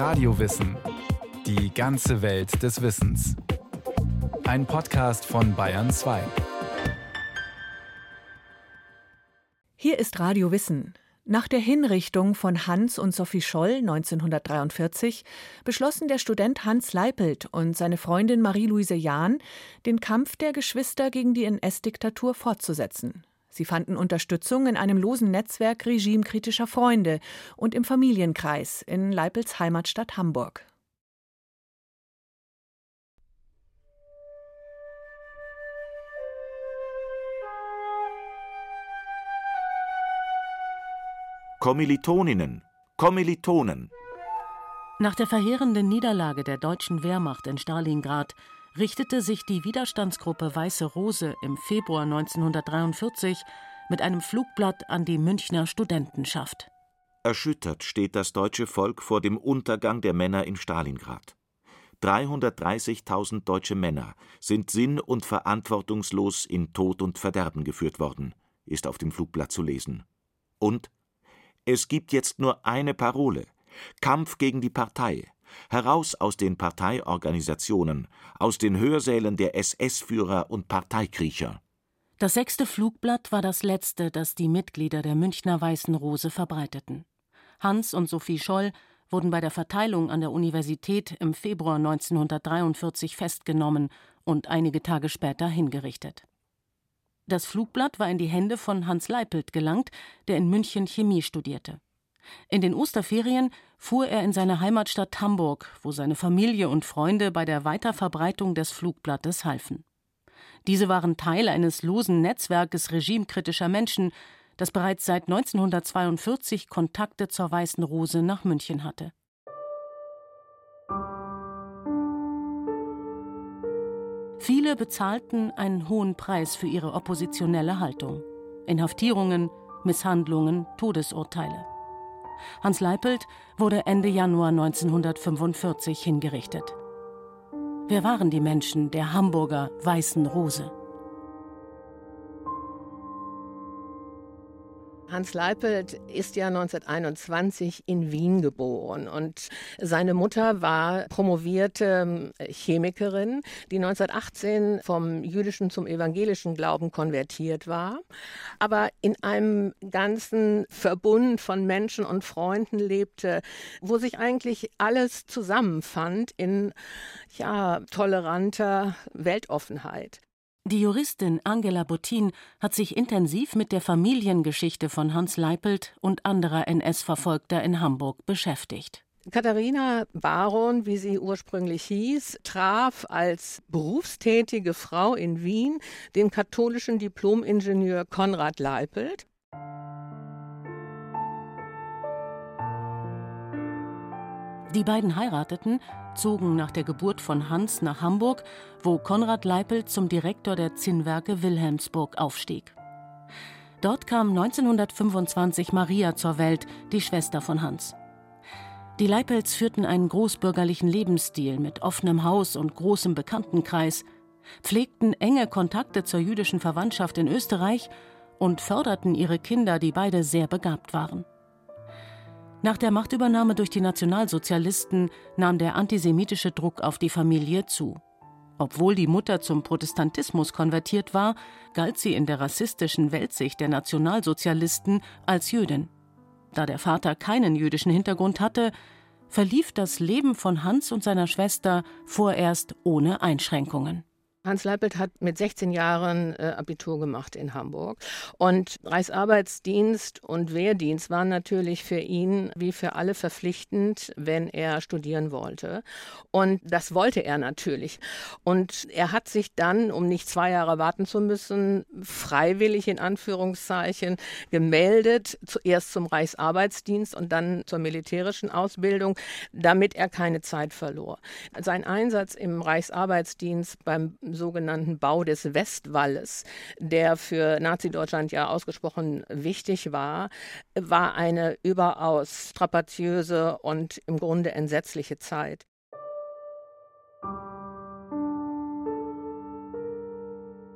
Radiowissen. Die ganze Welt des Wissens. Ein Podcast von Bayern 2. Hier ist Radio Wissen. Nach der Hinrichtung von Hans und Sophie Scholl 1943 beschlossen der Student Hans Leipelt und seine Freundin Marie-Louise Jahn, den Kampf der Geschwister gegen die NS-Diktatur fortzusetzen. Sie fanden Unterstützung in einem losen Netzwerk regimekritischer Freunde und im Familienkreis in Leipels Heimatstadt Hamburg. Kommilitoninnen, Kommilitonen. Nach der verheerenden Niederlage der deutschen Wehrmacht in Stalingrad richtete sich die Widerstandsgruppe Weiße Rose im Februar 1943 mit einem Flugblatt an die Münchner Studentenschaft. Erschüttert steht das deutsche Volk vor dem Untergang der Männer in Stalingrad. 330.000 deutsche Männer sind sinn- und verantwortungslos in Tod und Verderben geführt worden, ist auf dem Flugblatt zu lesen. Und es gibt jetzt nur eine Parole: Kampf gegen die Partei, heraus aus den Parteiorganisationen, aus den Hörsälen der SS-Führer und Parteikriecher. Das sechste Flugblatt war das letzte, das die Mitglieder der Münchner Weißen Rose verbreiteten. Hans und Sophie Scholl wurden bei der Verteilung an der Universität im Februar 1943 festgenommen und einige Tage später hingerichtet. Das Flugblatt war in die Hände von Hans Leipelt gelangt, der in München Chemie studierte. In den Osterferien fuhr er in seine Heimatstadt Hamburg, wo seine Familie und Freunde bei der Weiterverbreitung des Flugblattes halfen. Diese waren Teil eines losen Netzwerkes regimekritischer Menschen, das bereits seit 1942 Kontakte zur Weißen Rose nach München hatte. Viele bezahlten einen hohen Preis für ihre oppositionelle Haltung. Inhaftierungen, Misshandlungen, Todesurteile. Hans Leipelt wurde Ende Januar 1945 hingerichtet. Wer waren die Menschen der Hamburger Weißen Rose? Hans Leipelt ist ja 1921 in Wien geboren und seine Mutter war promovierte ähm, Chemikerin, die 1918 vom jüdischen zum evangelischen Glauben konvertiert war, aber in einem ganzen Verbund von Menschen und Freunden lebte, wo sich eigentlich alles zusammenfand in ja, toleranter Weltoffenheit. Die Juristin Angela Bottin hat sich intensiv mit der Familiengeschichte von Hans Leipelt und anderer NS-Verfolgter in Hamburg beschäftigt. Katharina Baron, wie sie ursprünglich hieß, traf als berufstätige Frau in Wien den katholischen Diplomingenieur Konrad Leipelt. Die beiden heirateten, zogen nach der Geburt von Hans nach Hamburg, wo Konrad Leipelt zum Direktor der Zinnwerke Wilhelmsburg aufstieg. Dort kam 1925 Maria zur Welt, die Schwester von Hans. Die Leipelts führten einen großbürgerlichen Lebensstil mit offenem Haus und großem Bekanntenkreis, pflegten enge Kontakte zur jüdischen Verwandtschaft in Österreich und förderten ihre Kinder, die beide sehr begabt waren. Nach der Machtübernahme durch die Nationalsozialisten nahm der antisemitische Druck auf die Familie zu. Obwohl die Mutter zum Protestantismus konvertiert war, galt sie in der rassistischen Weltsicht der Nationalsozialisten als Jüdin. Da der Vater keinen jüdischen Hintergrund hatte, verlief das Leben von Hans und seiner Schwester vorerst ohne Einschränkungen. Hans Leipelt hat mit 16 Jahren äh, Abitur gemacht in Hamburg. Und Reichsarbeitsdienst und Wehrdienst waren natürlich für ihn wie für alle verpflichtend, wenn er studieren wollte. Und das wollte er natürlich. Und er hat sich dann, um nicht zwei Jahre warten zu müssen, freiwillig in Anführungszeichen gemeldet, zuerst zum Reichsarbeitsdienst und dann zur militärischen Ausbildung, damit er keine Zeit verlor. Sein Einsatz im Reichsarbeitsdienst beim sogenannten Bau des Westwalles, der für Nazi-Deutschland ja ausgesprochen wichtig war, war eine überaus strapaziöse und im Grunde entsetzliche Zeit.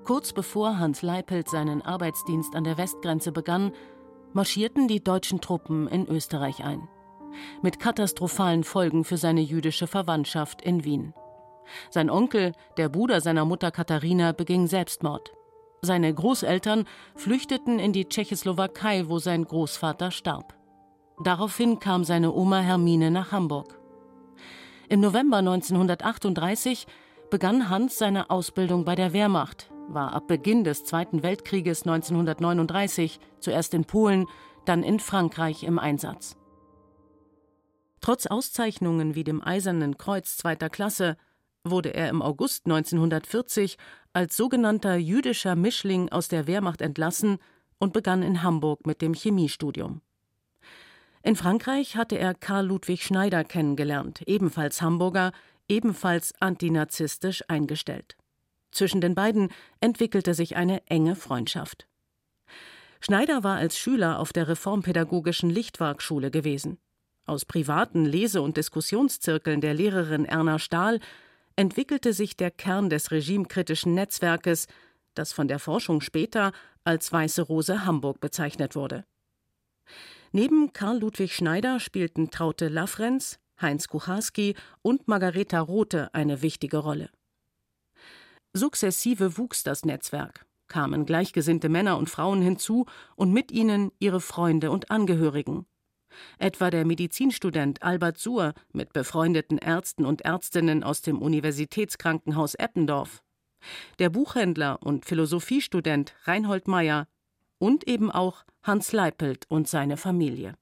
Kurz bevor Hans Leipelt seinen Arbeitsdienst an der Westgrenze begann, marschierten die deutschen Truppen in Österreich ein. mit katastrophalen Folgen für seine jüdische Verwandtschaft in Wien. Sein Onkel, der Bruder seiner Mutter Katharina, beging Selbstmord. Seine Großeltern flüchteten in die Tschechoslowakei, wo sein Großvater starb. Daraufhin kam seine Oma Hermine nach Hamburg. Im November 1938 begann Hans seine Ausbildung bei der Wehrmacht, war ab Beginn des Zweiten Weltkrieges 1939 zuerst in Polen, dann in Frankreich im Einsatz. Trotz Auszeichnungen wie dem Eisernen Kreuz zweiter Klasse wurde er im August 1940 als sogenannter jüdischer Mischling aus der Wehrmacht entlassen und begann in Hamburg mit dem Chemiestudium. In Frankreich hatte er Karl Ludwig Schneider kennengelernt, ebenfalls Hamburger, ebenfalls antinazistisch eingestellt. Zwischen den beiden entwickelte sich eine enge Freundschaft. Schneider war als Schüler auf der reformpädagogischen Lichtwarkschule gewesen. Aus privaten Lese- und Diskussionszirkeln der Lehrerin Erna Stahl entwickelte sich der Kern des regimekritischen Netzwerkes, das von der Forschung später als Weiße Rose Hamburg bezeichnet wurde. Neben Karl Ludwig Schneider spielten Traute Lafrenz, Heinz Kucharski und Margareta Rothe eine wichtige Rolle. Sukzessive wuchs das Netzwerk, kamen gleichgesinnte Männer und Frauen hinzu und mit ihnen ihre Freunde und Angehörigen. Etwa der Medizinstudent Albert Suhr mit befreundeten Ärzten und Ärztinnen aus dem Universitätskrankenhaus Eppendorf, der Buchhändler und Philosophiestudent Reinhold Meyer und eben auch Hans Leipelt und seine Familie.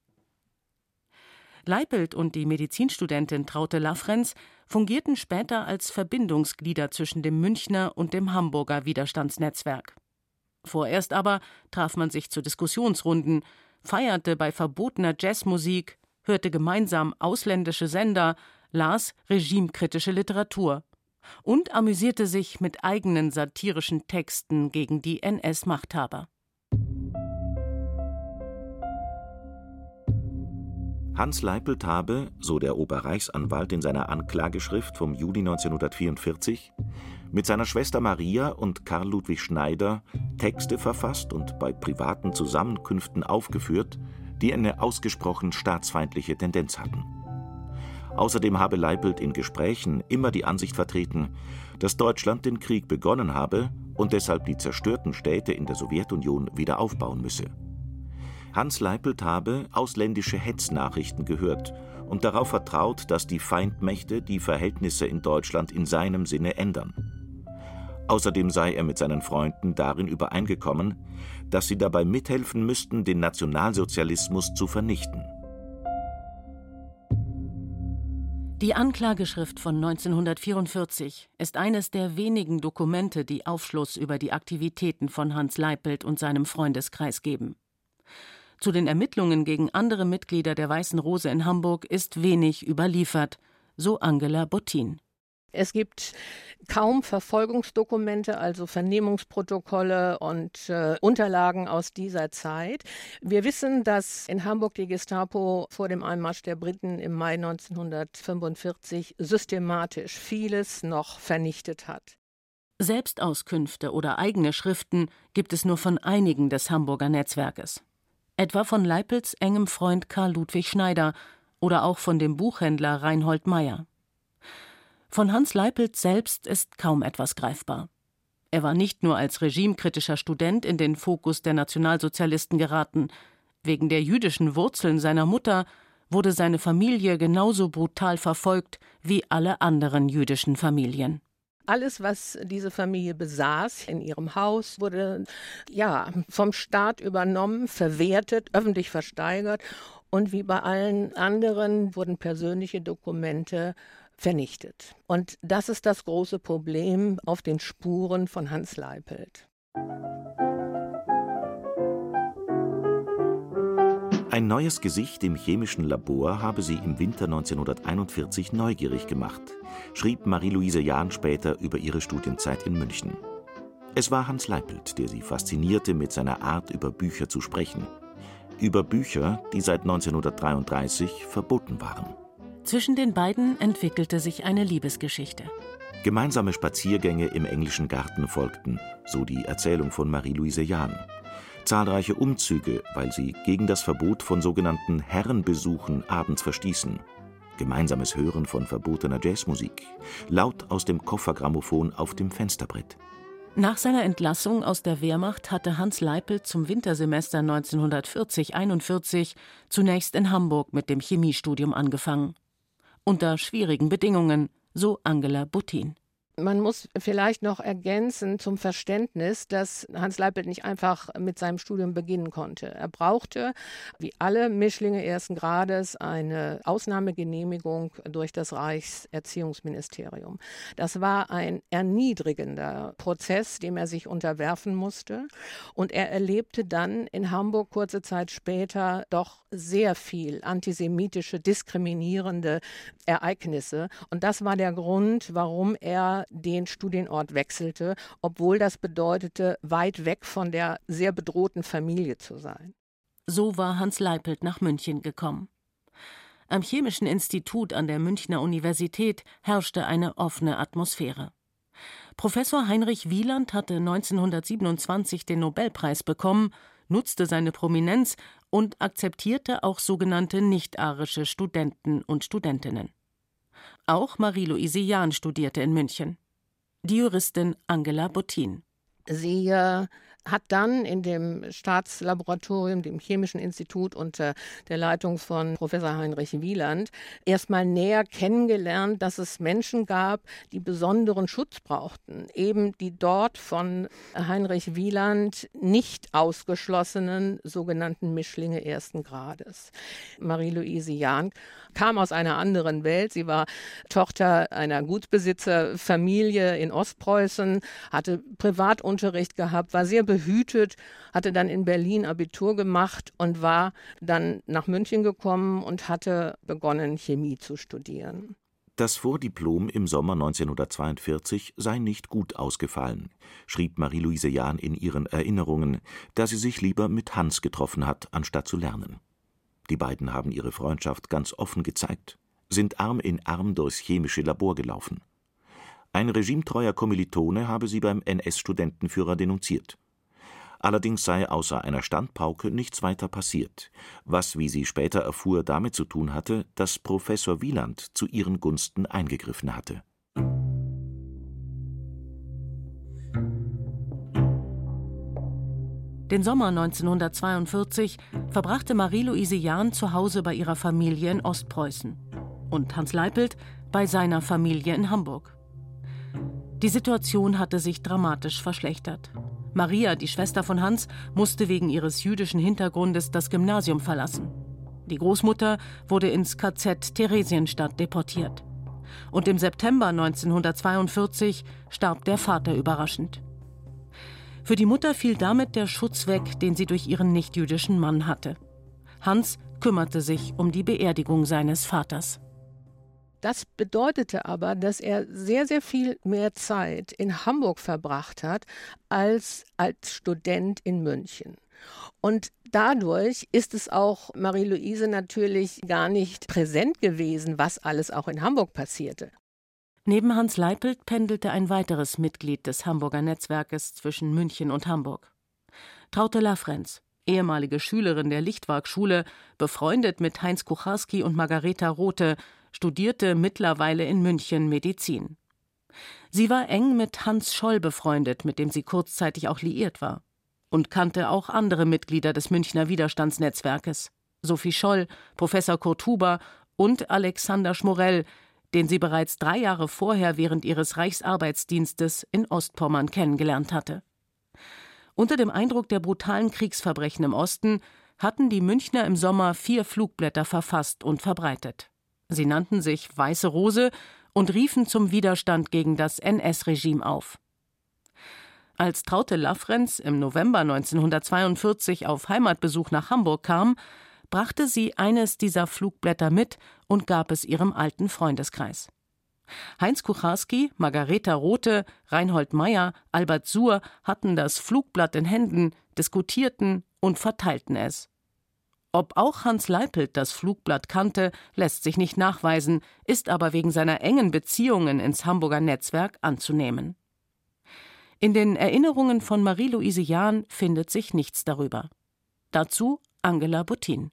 Leipelt und die Medizinstudentin Traute Lafrenz fungierten später als Verbindungsglieder zwischen dem Münchner und dem Hamburger Widerstandsnetzwerk. Vorerst aber traf man sich zu Diskussionsrunden, feierte bei verbotener Jazzmusik, hörte gemeinsam ausländische Sender, las regimekritische Literatur und amüsierte sich mit eigenen satirischen Texten gegen die NS-Machthaber. Hans Leipelt habe, so der Oberreichsanwalt in seiner Anklageschrift vom Juli 1944, mit seiner Schwester Maria und Karl Ludwig Schneider Texte verfasst und bei privaten Zusammenkünften aufgeführt, die eine ausgesprochen staatsfeindliche Tendenz hatten. Außerdem habe Leipelt in Gesprächen immer die Ansicht vertreten, dass Deutschland den Krieg begonnen habe und deshalb die zerstörten Städte in der Sowjetunion wieder aufbauen müsse. Hans Leipelt habe ausländische Hetznachrichten gehört und darauf vertraut, dass die Feindmächte die Verhältnisse in Deutschland in seinem Sinne ändern. Außerdem sei er mit seinen Freunden darin übereingekommen, dass sie dabei mithelfen müssten, den Nationalsozialismus zu vernichten. Die Anklageschrift von 1944 ist eines der wenigen Dokumente, die Aufschluss über die Aktivitäten von Hans Leipelt und seinem Freundeskreis geben. Zu den Ermittlungen gegen andere Mitglieder der Weißen Rose in Hamburg ist wenig überliefert, so Angela Bottin. Es gibt kaum Verfolgungsdokumente, also Vernehmungsprotokolle und äh, Unterlagen aus dieser Zeit. Wir wissen, dass in Hamburg die Gestapo vor dem Einmarsch der Briten im Mai 1945 systematisch vieles noch vernichtet hat. Selbstauskünfte oder eigene Schriften gibt es nur von einigen des Hamburger Netzwerkes etwa von Leipels engem Freund Karl Ludwig Schneider oder auch von dem Buchhändler Reinhold Meyer. Von Hans Leipelt selbst ist kaum etwas greifbar. Er war nicht nur als regimekritischer Student in den Fokus der Nationalsozialisten geraten, wegen der jüdischen Wurzeln seiner Mutter wurde seine Familie genauso brutal verfolgt wie alle anderen jüdischen Familien. Alles, was diese Familie besaß in ihrem Haus, wurde ja vom Staat übernommen, verwertet, öffentlich versteigert und wie bei allen anderen wurden persönliche Dokumente vernichtet. Und das ist das große Problem auf den Spuren von Hans Leipelt. Ein neues Gesicht im chemischen Labor habe sie im Winter 1941 neugierig gemacht, schrieb Marie-Louise Jahn später über ihre Studienzeit in München. Es war Hans Leipelt, der sie faszinierte mit seiner Art, über Bücher zu sprechen. Über Bücher, die seit 1933 verboten waren. Zwischen den beiden entwickelte sich eine Liebesgeschichte. Gemeinsame Spaziergänge im englischen Garten folgten, so die Erzählung von Marie-Louise Jahn. Zahlreiche Umzüge, weil sie gegen das Verbot von sogenannten Herrenbesuchen abends verstießen, gemeinsames Hören von verbotener Jazzmusik, laut aus dem Koffergrammophon auf dem Fensterbrett. Nach seiner Entlassung aus der Wehrmacht hatte Hans Leipel zum Wintersemester 1940-41 zunächst in Hamburg mit dem Chemiestudium angefangen. Unter schwierigen Bedingungen, so Angela Buttin. Man muss vielleicht noch ergänzen zum Verständnis, dass Hans Leipelt nicht einfach mit seinem Studium beginnen konnte. Er brauchte, wie alle Mischlinge ersten Grades, eine Ausnahmegenehmigung durch das Reichserziehungsministerium. Das war ein erniedrigender Prozess, dem er sich unterwerfen musste. Und er erlebte dann in Hamburg kurze Zeit später doch sehr viel antisemitische, diskriminierende Ereignisse. Und das war der Grund, warum er den Studienort wechselte, obwohl das bedeutete, weit weg von der sehr bedrohten Familie zu sein. So war Hans Leipelt nach München gekommen. Am Chemischen Institut an der Münchner Universität herrschte eine offene Atmosphäre. Professor Heinrich Wieland hatte 1927 den Nobelpreis bekommen, nutzte seine Prominenz und akzeptierte auch sogenannte nicht-arische Studenten und Studentinnen. Auch Marie-Louise Jahn studierte in München. Die Juristin Angela Bottin. Sie äh, hat dann in dem Staatslaboratorium, dem Chemischen Institut unter der Leitung von Professor Heinrich Wieland erstmal näher kennengelernt, dass es Menschen gab, die besonderen Schutz brauchten, eben die dort von Heinrich Wieland nicht ausgeschlossenen sogenannten Mischlinge ersten Grades. Marie-Louise Jahn kam aus einer anderen Welt. Sie war Tochter einer Gutsbesitzerfamilie in Ostpreußen, hatte Privatunterricht gehabt, war sehr behütet, hatte dann in Berlin Abitur gemacht und war dann nach München gekommen und hatte begonnen, Chemie zu studieren. Das Vordiplom im Sommer 1942 sei nicht gut ausgefallen, schrieb Marie-Louise Jahn in ihren Erinnerungen, da sie sich lieber mit Hans getroffen hat, anstatt zu lernen. Die beiden haben ihre Freundschaft ganz offen gezeigt, sind Arm in Arm durchs chemische Labor gelaufen. Ein regimetreuer Kommilitone habe sie beim NS-Studentenführer denunziert. Allerdings sei außer einer Standpauke nichts weiter passiert, was, wie sie später erfuhr, damit zu tun hatte, dass Professor Wieland zu ihren Gunsten eingegriffen hatte. Den Sommer 1942 verbrachte Marie-Louise Jahn zu Hause bei ihrer Familie in Ostpreußen und Hans Leipelt bei seiner Familie in Hamburg. Die Situation hatte sich dramatisch verschlechtert. Maria, die Schwester von Hans, musste wegen ihres jüdischen Hintergrundes das Gymnasium verlassen. Die Großmutter wurde ins KZ Theresienstadt deportiert. Und im September 1942 starb der Vater überraschend. Für die Mutter fiel damit der Schutz weg, den sie durch ihren nichtjüdischen Mann hatte. Hans kümmerte sich um die Beerdigung seines Vaters. Das bedeutete aber, dass er sehr, sehr viel mehr Zeit in Hamburg verbracht hat als als Student in München. Und dadurch ist es auch Marie-Louise natürlich gar nicht präsent gewesen, was alles auch in Hamburg passierte. Neben Hans Leipelt pendelte ein weiteres Mitglied des Hamburger Netzwerkes zwischen München und Hamburg. Traute Lafrenz, ehemalige Schülerin der Lichtwark-Schule, befreundet mit Heinz Kucharski und Margareta Rothe, studierte mittlerweile in München Medizin. Sie war eng mit Hans Scholl befreundet, mit dem sie kurzzeitig auch liiert war. Und kannte auch andere Mitglieder des Münchner Widerstandsnetzwerkes. Sophie Scholl, Professor Kurt Huber und Alexander Schmorell, den sie bereits drei Jahre vorher während ihres Reichsarbeitsdienstes in Ostpommern kennengelernt hatte. Unter dem Eindruck der brutalen Kriegsverbrechen im Osten hatten die Münchner im Sommer vier Flugblätter verfasst und verbreitet. Sie nannten sich Weiße Rose und riefen zum Widerstand gegen das NS-Regime auf. Als Traute Lafrenz im November 1942 auf Heimatbesuch nach Hamburg kam, brachte sie eines dieser Flugblätter mit und gab es ihrem alten Freundeskreis. Heinz Kucharski, Margareta Rothe, Reinhold Meyer, Albert Suhr hatten das Flugblatt in Händen, diskutierten und verteilten es. Ob auch Hans Leipelt das Flugblatt kannte, lässt sich nicht nachweisen, ist aber wegen seiner engen Beziehungen ins Hamburger Netzwerk anzunehmen. In den Erinnerungen von Marie-Louise Jahn findet sich nichts darüber. Dazu Angela Buttin.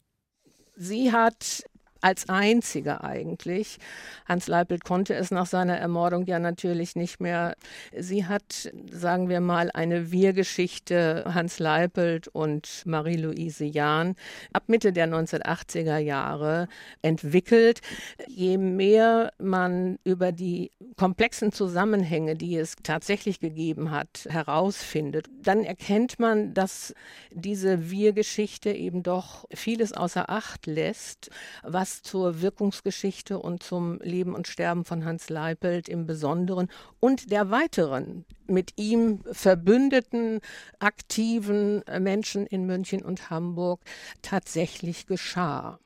Sie hat als einziger eigentlich. Hans Leipelt konnte es nach seiner Ermordung ja natürlich nicht mehr. Sie hat, sagen wir mal, eine Wir-Geschichte Hans Leipelt und Marie-Louise Jahn ab Mitte der 1980er Jahre entwickelt. Je mehr man über die komplexen Zusammenhänge, die es tatsächlich gegeben hat, herausfindet, dann erkennt man, dass diese Wir-Geschichte eben doch vieles außer Acht lässt, was was zur Wirkungsgeschichte und zum Leben und Sterben von Hans Leipelt im Besonderen und der weiteren mit ihm verbündeten aktiven Menschen in München und Hamburg tatsächlich geschah.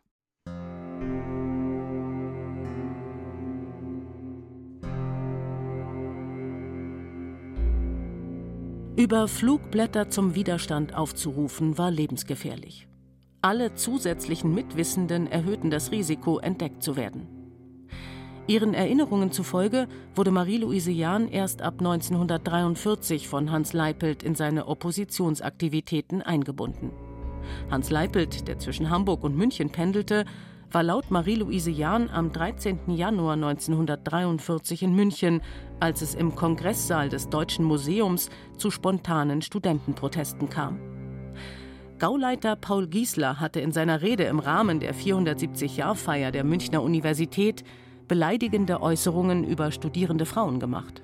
Über Flugblätter zum Widerstand aufzurufen, war lebensgefährlich. Alle zusätzlichen Mitwissenden erhöhten das Risiko, entdeckt zu werden. Ihren Erinnerungen zufolge wurde Marie-Louise Jahn erst ab 1943 von Hans Leipelt in seine Oppositionsaktivitäten eingebunden. Hans Leipelt, der zwischen Hamburg und München pendelte, war laut Marie-Louise Jahn am 13. Januar 1943 in München, als es im Kongresssaal des Deutschen Museums zu spontanen Studentenprotesten kam. Gauleiter Paul Giesler hatte in seiner Rede im Rahmen der 470-Jahr-Feier der Münchner Universität beleidigende Äußerungen über studierende Frauen gemacht.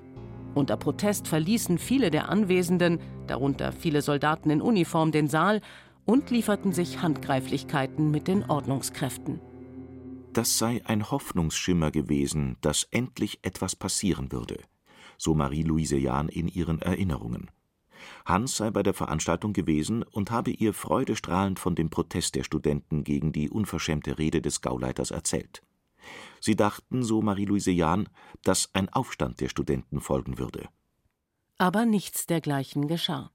Unter Protest verließen viele der Anwesenden, darunter viele Soldaten in Uniform, den Saal und lieferten sich Handgreiflichkeiten mit den Ordnungskräften. Das sei ein Hoffnungsschimmer gewesen, dass endlich etwas passieren würde, so Marie-Louise Jahn in ihren Erinnerungen. Hans sei bei der Veranstaltung gewesen und habe ihr freudestrahlend von dem Protest der Studenten gegen die unverschämte Rede des Gauleiters erzählt. Sie dachten, so Marie-Louise Jahn, dass ein Aufstand der Studenten folgen würde. Aber nichts dergleichen geschah.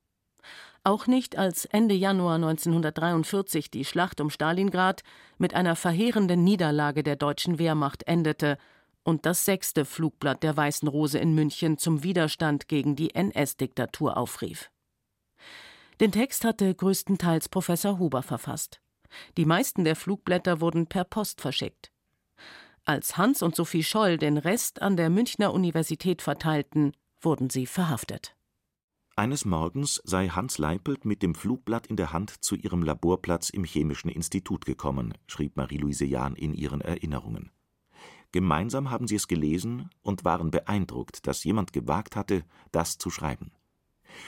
Auch nicht, als Ende Januar 1943 die Schlacht um Stalingrad mit einer verheerenden Niederlage der deutschen Wehrmacht endete und das sechste Flugblatt der Weißen Rose in München zum Widerstand gegen die NS-Diktatur aufrief. Den Text hatte größtenteils Professor Huber verfasst. Die meisten der Flugblätter wurden per Post verschickt. Als Hans und Sophie Scholl den Rest an der Münchner Universität verteilten, wurden sie verhaftet. Eines Morgens sei Hans Leipelt mit dem Flugblatt in der Hand zu ihrem Laborplatz im Chemischen Institut gekommen, schrieb Marie-Louise Jahn in ihren Erinnerungen. Gemeinsam haben sie es gelesen und waren beeindruckt, dass jemand gewagt hatte, das zu schreiben.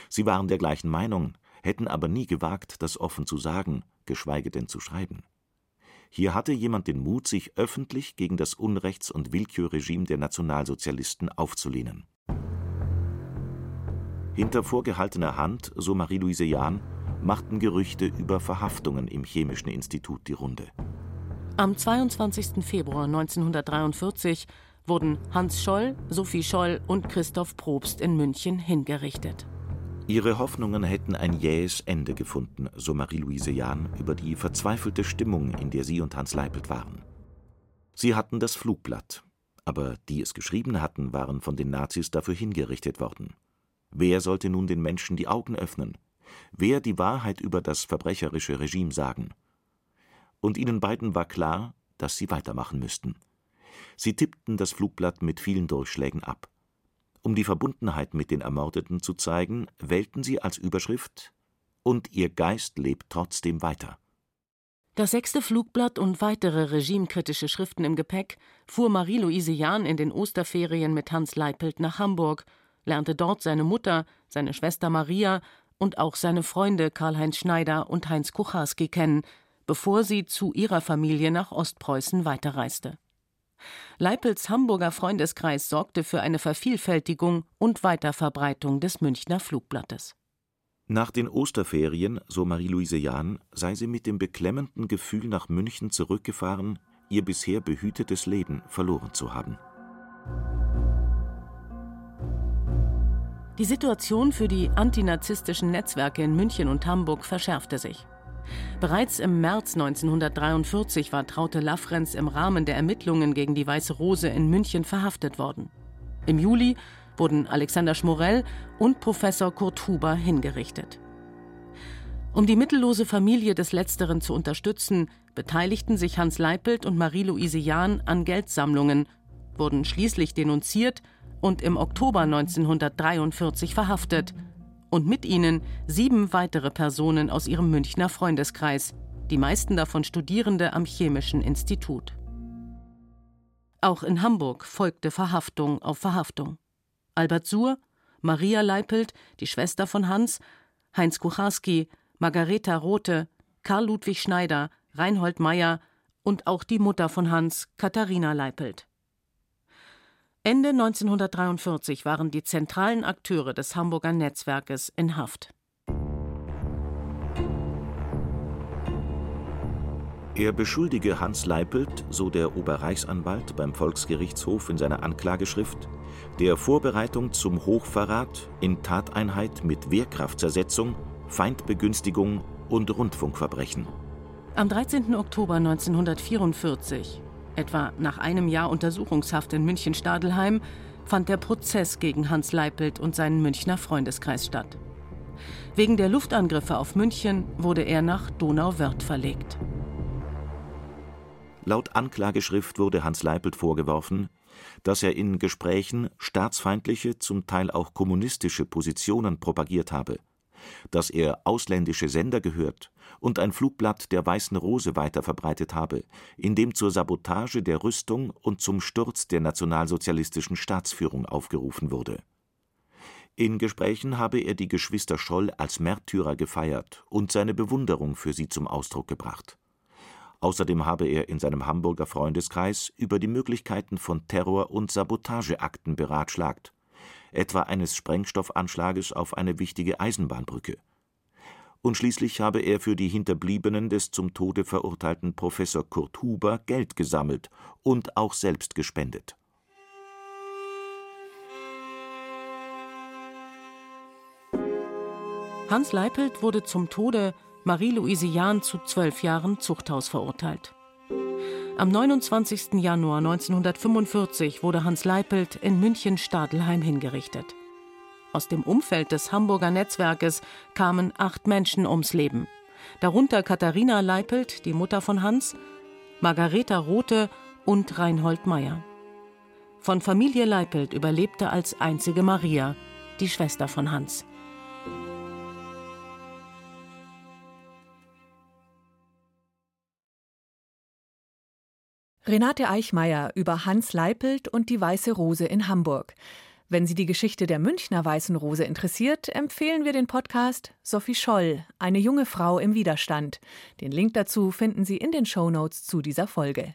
Sie waren der gleichen Meinung, hätten aber nie gewagt, das offen zu sagen, geschweige denn zu schreiben. Hier hatte jemand den Mut, sich öffentlich gegen das Unrechts- und Willkürregime der Nationalsozialisten aufzulehnen. Hinter vorgehaltener Hand, so Marie-Louise Jahn, machten Gerüchte über Verhaftungen im Chemischen Institut die Runde. Am 22. Februar 1943 wurden Hans Scholl, Sophie Scholl und Christoph Probst in München hingerichtet. Ihre Hoffnungen hätten ein jähes Ende gefunden, so Marie-Louise Jahn über die verzweifelte Stimmung, in der sie und Hans Leipelt waren. Sie hatten das Flugblatt, aber die es geschrieben hatten, waren von den Nazis dafür hingerichtet worden. Wer sollte nun den Menschen die Augen öffnen? Wer die Wahrheit über das verbrecherische Regime sagen? Und ihnen beiden war klar, dass sie weitermachen müssten. Sie tippten das Flugblatt mit vielen Durchschlägen ab. Um die Verbundenheit mit den Ermordeten zu zeigen, wählten sie als Überschrift Und ihr Geist lebt trotzdem weiter. Das sechste Flugblatt und weitere regimekritische Schriften im Gepäck fuhr Marie-Louise Jahn in den Osterferien mit Hans Leipelt nach Hamburg, lernte dort seine Mutter, seine Schwester Maria und auch seine Freunde Karl-Heinz Schneider und Heinz Kucharski kennen, bevor sie zu ihrer Familie nach Ostpreußen weiterreiste. Leipels Hamburger Freundeskreis sorgte für eine Vervielfältigung und Weiterverbreitung des Münchner Flugblattes. Nach den Osterferien, so Marie-Louise Jahn, sei sie mit dem beklemmenden Gefühl nach München zurückgefahren, ihr bisher behütetes Leben verloren zu haben. Die Situation für die antinazistischen Netzwerke in München und Hamburg verschärfte sich. Bereits im März 1943 war Traute Laffrenz im Rahmen der Ermittlungen gegen die Weiße Rose in München verhaftet worden. Im Juli wurden Alexander Schmorell und Professor Kurt Huber hingerichtet. Um die mittellose Familie des Letzteren zu unterstützen, beteiligten sich Hans Leipelt und Marie-Louise Jahn an Geldsammlungen, wurden schließlich denunziert und im Oktober 1943 verhaftet und mit ihnen sieben weitere Personen aus ihrem Münchner Freundeskreis, die meisten davon Studierende am Chemischen Institut. Auch in Hamburg folgte Verhaftung auf Verhaftung. Albert Suhr, Maria Leipelt, die Schwester von Hans, Heinz Kucharski, Margareta Rothe, Karl Ludwig Schneider, Reinhold Meyer und auch die Mutter von Hans, Katharina Leipelt. Ende 1943 waren die zentralen Akteure des Hamburger Netzwerkes in Haft. Er beschuldige Hans Leipelt, so der Oberreichsanwalt beim Volksgerichtshof in seiner Anklageschrift, der Vorbereitung zum Hochverrat in Tateinheit mit Wehrkraftzersetzung, Feindbegünstigung und Rundfunkverbrechen. Am 13. Oktober 1944, etwa nach einem Jahr Untersuchungshaft in München-Stadelheim, fand der Prozess gegen Hans Leipelt und seinen Münchner Freundeskreis statt. Wegen der Luftangriffe auf München wurde er nach Donauwörth verlegt. Laut Anklageschrift wurde Hans Leipelt vorgeworfen, dass er in Gesprächen staatsfeindliche, zum Teil auch kommunistische Positionen propagiert habe, dass er ausländische Sender gehört und ein Flugblatt der Weißen Rose weiterverbreitet habe, in dem zur Sabotage der Rüstung und zum Sturz der nationalsozialistischen Staatsführung aufgerufen wurde. In Gesprächen habe er die Geschwister Scholl als Märtyrer gefeiert und seine Bewunderung für sie zum Ausdruck gebracht Außerdem habe er in seinem Hamburger Freundeskreis über die Möglichkeiten von Terror und Sabotageakten beratschlagt, etwa eines Sprengstoffanschlages auf eine wichtige Eisenbahnbrücke. Und schließlich habe er für die Hinterbliebenen des zum Tode verurteilten Professor Kurt Huber Geld gesammelt und auch selbst gespendet. Hans Leipelt wurde zum Tode Marie-Louise Jahn zu zwölf Jahren Zuchthaus verurteilt. Am 29. Januar 1945 wurde Hans Leipelt in München-Stadelheim hingerichtet. Aus dem Umfeld des Hamburger Netzwerkes kamen acht Menschen ums Leben. Darunter Katharina Leipelt, die Mutter von Hans, Margareta Rothe und Reinhold Meyer. Von Familie Leipelt überlebte als einzige Maria, die Schwester von Hans. Renate Eichmeier über Hans Leipelt und die Weiße Rose in Hamburg. Wenn Sie die Geschichte der Münchner Weißen Rose interessiert, empfehlen wir den Podcast Sophie Scholl, eine junge Frau im Widerstand. Den Link dazu finden Sie in den Shownotes zu dieser Folge.